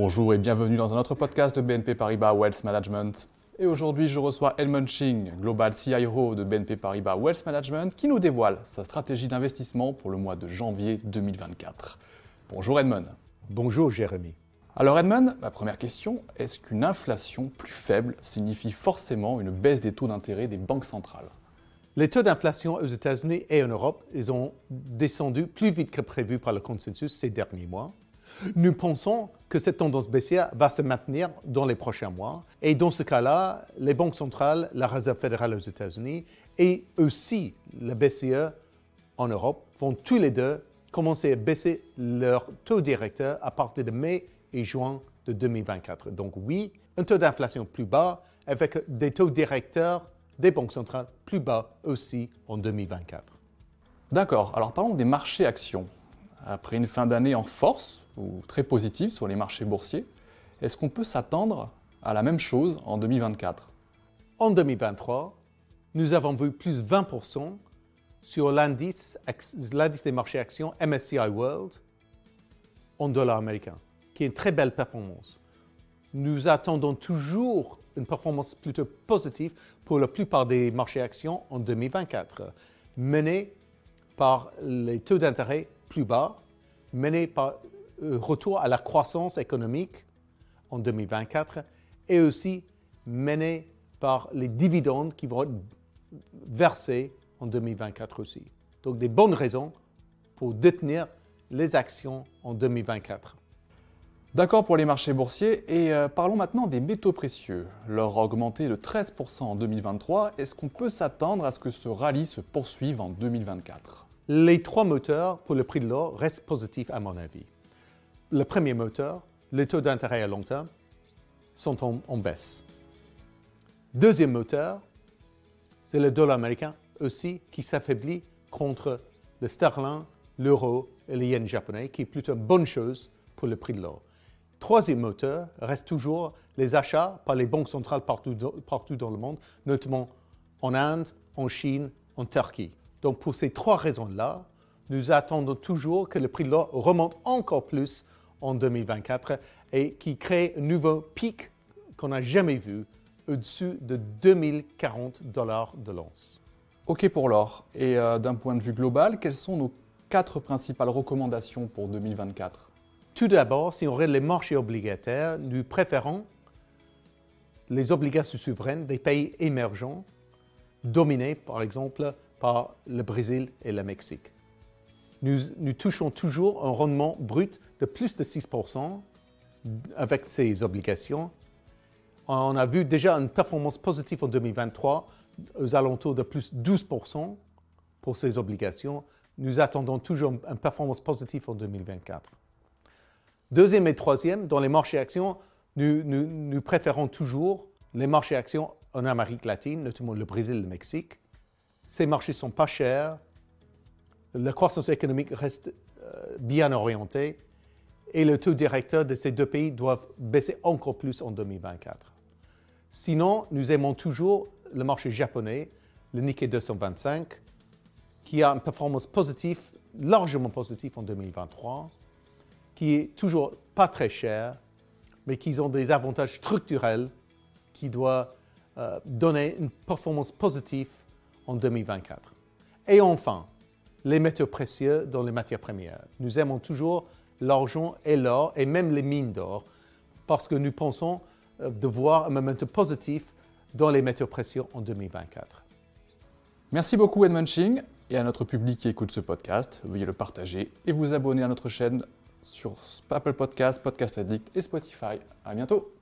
Bonjour et bienvenue dans un autre podcast de BNP Paribas Wealth Management. Et aujourd'hui, je reçois Edmund Ching, Global CIO de BNP Paribas Wealth Management, qui nous dévoile sa stratégie d'investissement pour le mois de janvier 2024. Bonjour Edmund. Bonjour Jérémy. Alors Edmund, ma première question, est-ce qu'une inflation plus faible signifie forcément une baisse des taux d'intérêt des banques centrales? Les taux d'inflation aux États-Unis et en Europe, ils ont descendu plus vite que prévu par le consensus ces derniers mois. Nous pensons que cette tendance baissière va se maintenir dans les prochains mois. Et dans ce cas-là, les banques centrales, la Réserve fédérale aux États-Unis et aussi la BCE en Europe vont tous les deux commencer à baisser leur taux directeur à partir de mai et juin de 2024. Donc oui, un taux d'inflation plus bas avec des taux directeurs des banques centrales plus bas aussi en 2024. D'accord, alors parlons des marchés actions. Après une fin d'année en force, ou très positive sur les marchés boursiers, est-ce qu'on peut s'attendre à la même chose en 2024 En 2023, nous avons vu plus 20% sur l'indice des marchés actions MSCI World en dollars américains, qui est une très belle performance. Nous attendons toujours une performance plutôt positive pour la plupart des marchés actions en 2024, menée par les taux d'intérêt plus bas, menée par euh, retour à la croissance économique en 2024 et aussi menée par les dividendes qui vont être versés en 2024 aussi. Donc des bonnes raisons pour détenir les actions en 2024. D'accord pour les marchés boursiers et euh, parlons maintenant des métaux précieux. L'or a augmenté de 13% en 2023. Est-ce qu'on peut s'attendre à ce que ce rallye se poursuive en 2024 Les trois moteurs pour le prix de l'or restent positifs à mon avis. Le premier moteur, les taux d'intérêt à long terme, sont en, baisse. Deuxième moteur, c'est le dollar américain aussi qui s'affaiblit contre le sterling, l'euro et le yen japonais, qui est plutôt une bonne chose pour le prix de l'or. Troisième moteur reste toujours les achats par les banques centrales partout dans le monde, notamment en Inde, en Chine, en Turquie. Donc pour ces trois raisons-là, nous attendons toujours que le prix de l'or remonte encore plus en 2024 et qui crée un nouveau pic qu'on n'a jamais vu au-dessus de 2040 dollars de l'once. Ok pour l'or. Et euh, d'un point de vue global, quelles sont nos quatre principales recommandations pour 2024 Tout d'abord, si on regarde les marchés obligataires, nous préférons les obligations souveraines des pays émergents, dominés par exemple par le Brésil et le Mexique. Nous, nous touchons toujours un rendement brut de plus de 6% avec ces obligations. On a vu déjà une performance positive en 2023 aux alentours de plus 12% pour ces obligations. Nous attendons toujours une performance positive en 2024. Deuxième et troisième, dans les marchés actions, nous, nous, préférons toujours les marchés actions en Amérique latine, notamment le Brésil et le Mexique. Ces marchés sont pas chers, la croissance économique reste euh, bien orientée et le taux directeur de ces deux pays doivent baisser encore plus en 2024. Sinon, nous aimons toujours le marché japonais, le Nikkei 225, qui a une performance positive, largement positive en 2023, qui est toujours pas très cher, mais qui ont des avantages structurels qui doivent euh, donner une performance positive en 2024. Et enfin, les métaux précieux dans les matières premières. Nous aimons toujours l'argent et l'or, et même les mines d'or, parce que nous pensons euh, de voir un moment positif dans les métaux précieux en 2024. Merci beaucoup Edmund Ching et à notre public qui écoute ce podcast. Veuillez le partager et vous abonner à notre chaîne sur Apple Podcast, Podcast Addict et Spotify. À bientôt.